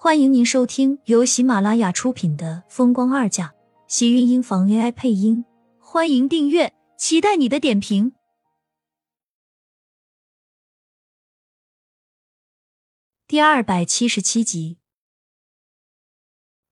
欢迎您收听由喜马拉雅出品的《风光二嫁》，喜运音房 AI 配音。欢迎订阅，期待你的点评。第二百七十七集，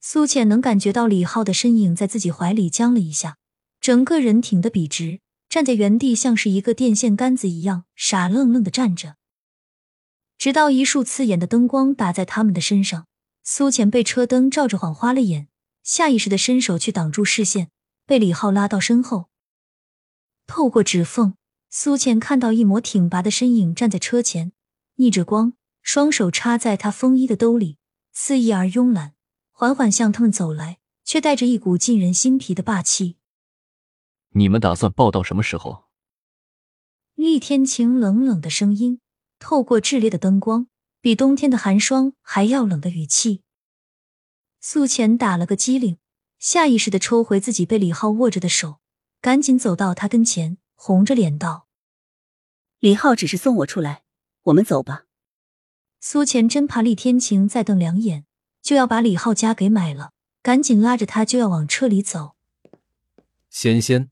苏浅能感觉到李浩的身影在自己怀里僵了一下，整个人挺得笔直，站在原地像是一个电线杆子一样，傻愣愣的站着。直到一束刺眼的灯光打在他们的身上。苏浅被车灯照着，晃花了眼，下意识的伸手去挡住视线，被李浩拉到身后。透过指缝，苏浅看到一抹挺拔的身影站在车前，逆着光，双手插在他风衣的兜里，肆意而慵懒，缓缓向他们走来，却带着一股沁人心脾的霸气。你们打算抱到什么时候？厉天晴冷冷的声音透过炽烈的灯光。比冬天的寒霜还要冷的语气，苏浅打了个激灵，下意识的抽回自己被李浩握着的手，赶紧走到他跟前，红着脸道：“李浩只是送我出来，我们走吧。”苏浅真怕厉天晴再瞪两眼，就要把李浩家给买了，赶紧拉着他就要往车里走。仙仙，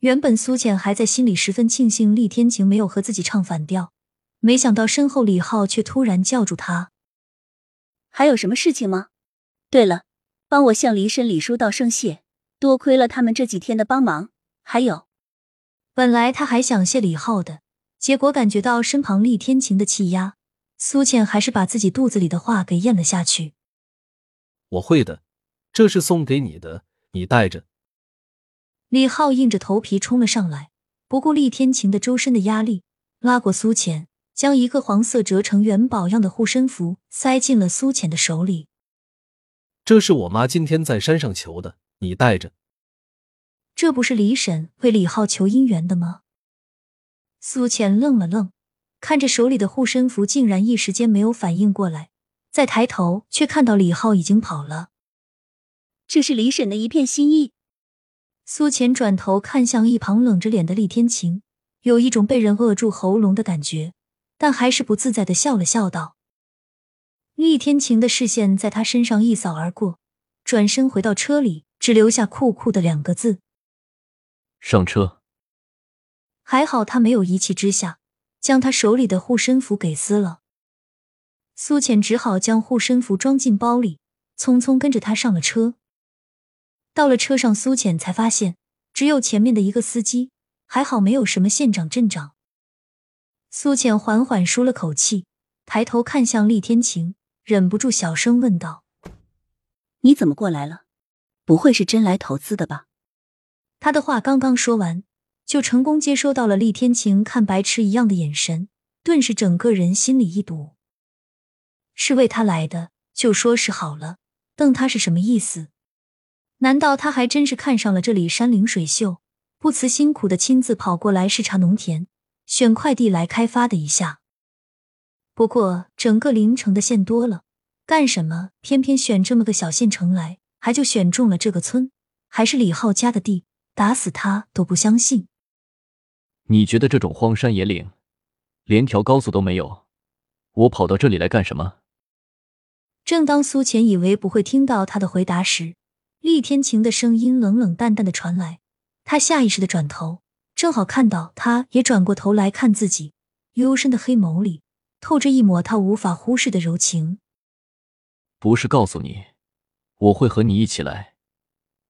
原本苏浅还在心里十分庆幸厉天晴没有和自己唱反调。没想到身后李浩却突然叫住他：“还有什么事情吗？对了，帮我向黎深、李叔道声谢，多亏了他们这几天的帮忙。还有，本来他还想谢李浩的，结果感觉到身旁厉天晴的气压，苏倩还是把自己肚子里的话给咽了下去。我会的，这是送给你的，你带着。”李浩硬着头皮冲了上来，不顾厉天晴的周身的压力，拉过苏浅。将一个黄色折成元宝样的护身符塞进了苏浅的手里。这是我妈今天在山上求的，你带着。这不是李婶为李浩求姻缘的吗？苏浅愣了愣，看着手里的护身符，竟然一时间没有反应过来。再抬头，却看到李浩已经跑了。这是李婶的一片心意。苏浅转头看向一旁冷着脸的厉天晴，有一种被人扼住喉咙的感觉。但还是不自在的笑了笑，道：“厉天晴的视线在他身上一扫而过，转身回到车里，只留下酷酷的两个字：上车。”还好他没有一气之下将他手里的护身符给撕了。苏浅只好将护身符装进包里，匆匆跟着他上了车。到了车上，苏浅才发现只有前面的一个司机，还好没有什么县长、镇长。苏浅缓缓舒了口气，抬头看向厉天晴，忍不住小声问道：“你怎么过来了？不会是真来投资的吧？”他的话刚刚说完，就成功接收到了厉天晴看白痴一样的眼神，顿时整个人心里一堵。是为他来的，就说是好了，瞪他是什么意思？难道他还真是看上了这里山灵水秀，不辞辛苦的亲自跑过来视察农田？选块地来开发的一下，不过整个临城的县多了，干什么偏偏选这么个小县城来？还就选中了这个村，还是李浩家的地，打死他都不相信。你觉得这种荒山野岭，连条高速都没有，我跑到这里来干什么？正当苏浅以为不会听到他的回答时，厉天晴的声音冷冷淡淡的传来，他下意识的转头。正好看到他也转过头来看自己，幽深的黑眸里透着一抹他无法忽视的柔情。不是告诉你，我会和你一起来，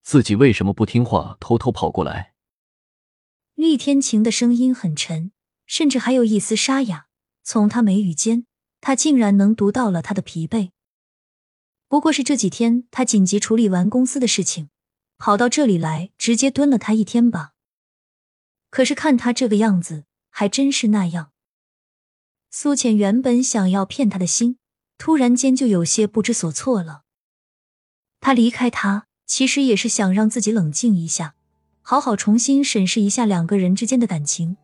自己为什么不听话，偷偷跑过来？厉天晴的声音很沉，甚至还有一丝沙哑。从他眉宇间，他竟然能读到了他的疲惫。不过是这几天他紧急处理完公司的事情，跑到这里来，直接蹲了他一天吧。可是看他这个样子，还真是那样。苏浅原本想要骗他的心，突然间就有些不知所措了。他离开他，其实也是想让自己冷静一下，好好重新审视一下两个人之间的感情。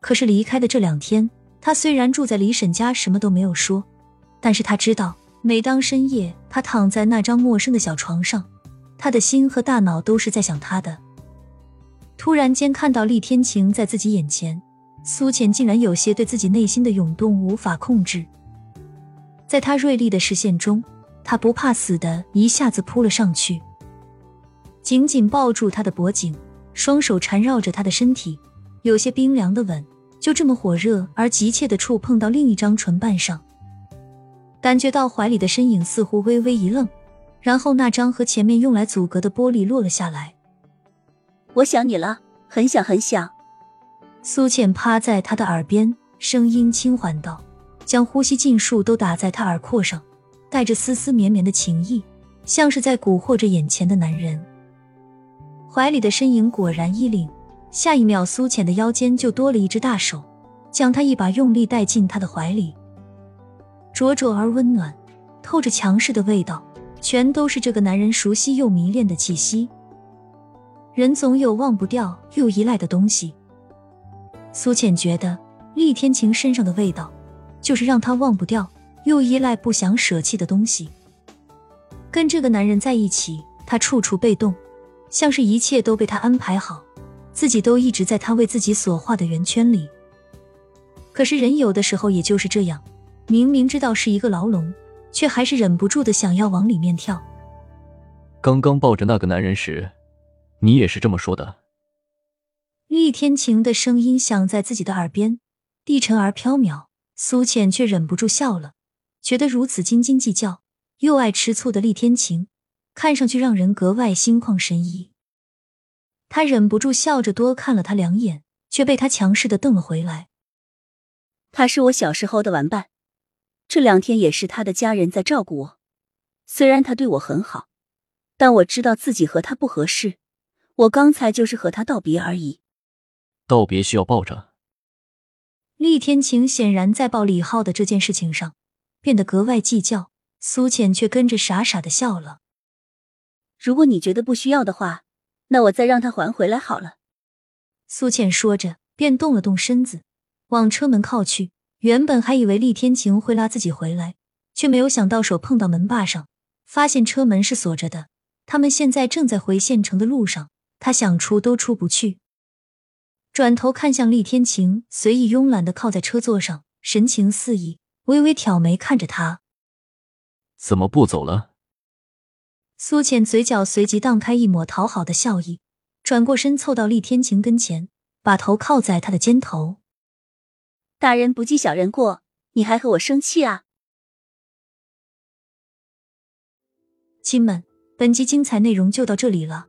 可是离开的这两天，他虽然住在李婶家，什么都没有说，但是他知道，每当深夜，他躺在那张陌生的小床上，他的心和大脑都是在想他的。突然间看到厉天晴在自己眼前，苏浅竟然有些对自己内心的涌动无法控制。在他锐利的视线中，他不怕死的一下子扑了上去，紧紧抱住他的脖颈，双手缠绕着他的身体，有些冰凉的吻就这么火热而急切的触碰到另一张唇瓣上，感觉到怀里的身影似乎微微一愣，然后那张和前面用来阻隔的玻璃落了下来。我想你了，很想很想。苏倩趴在他的耳边，声音轻缓道，将呼吸尽数都打在他耳廓上，带着丝丝绵绵的情意，像是在蛊惑着眼前的男人。怀里的身影果然一凛，下一秒，苏浅的腰间就多了一只大手，将他一把用力带进他的怀里，灼灼而温暖，透着强势的味道，全都是这个男人熟悉又迷恋的气息。人总有忘不掉又依赖的东西。苏浅觉得厉天晴身上的味道，就是让他忘不掉又依赖、不想舍弃的东西。跟这个男人在一起，他处处被动，像是一切都被他安排好，自己都一直在他为自己所画的圆圈里。可是人有的时候也就是这样，明明知道是一个牢笼，却还是忍不住的想要往里面跳。刚刚抱着那个男人时。你也是这么说的。厉天晴的声音响在自己的耳边，低沉而飘渺。苏浅却忍不住笑了，觉得如此斤斤计较又爱吃醋的厉天晴，看上去让人格外心旷神怡。他忍不住笑着多看了他两眼，却被他强势的瞪了回来。他是我小时候的玩伴，这两天也是他的家人在照顾我。虽然他对我很好，但我知道自己和他不合适。我刚才就是和他道别而已。道别需要抱着。厉天晴显然在抱李浩的这件事情上变得格外计较，苏浅却跟着傻傻的笑了。如果你觉得不需要的话，那我再让他还回来好了。苏浅说着，便动了动身子，往车门靠去。原本还以为厉天晴会拉自己回来，却没有想到手碰到门把上，发现车门是锁着的。他们现在正在回县城的路上。他想出都出不去，转头看向厉天晴，随意慵懒的靠在车座上，神情肆意，微微挑眉看着他。怎么不走了？苏浅嘴角随即荡开一抹讨好的笑意，转过身凑到厉天晴跟前，把头靠在他的肩头。大人不计小人过，你还和我生气啊？亲们，本集精彩内容就到这里了。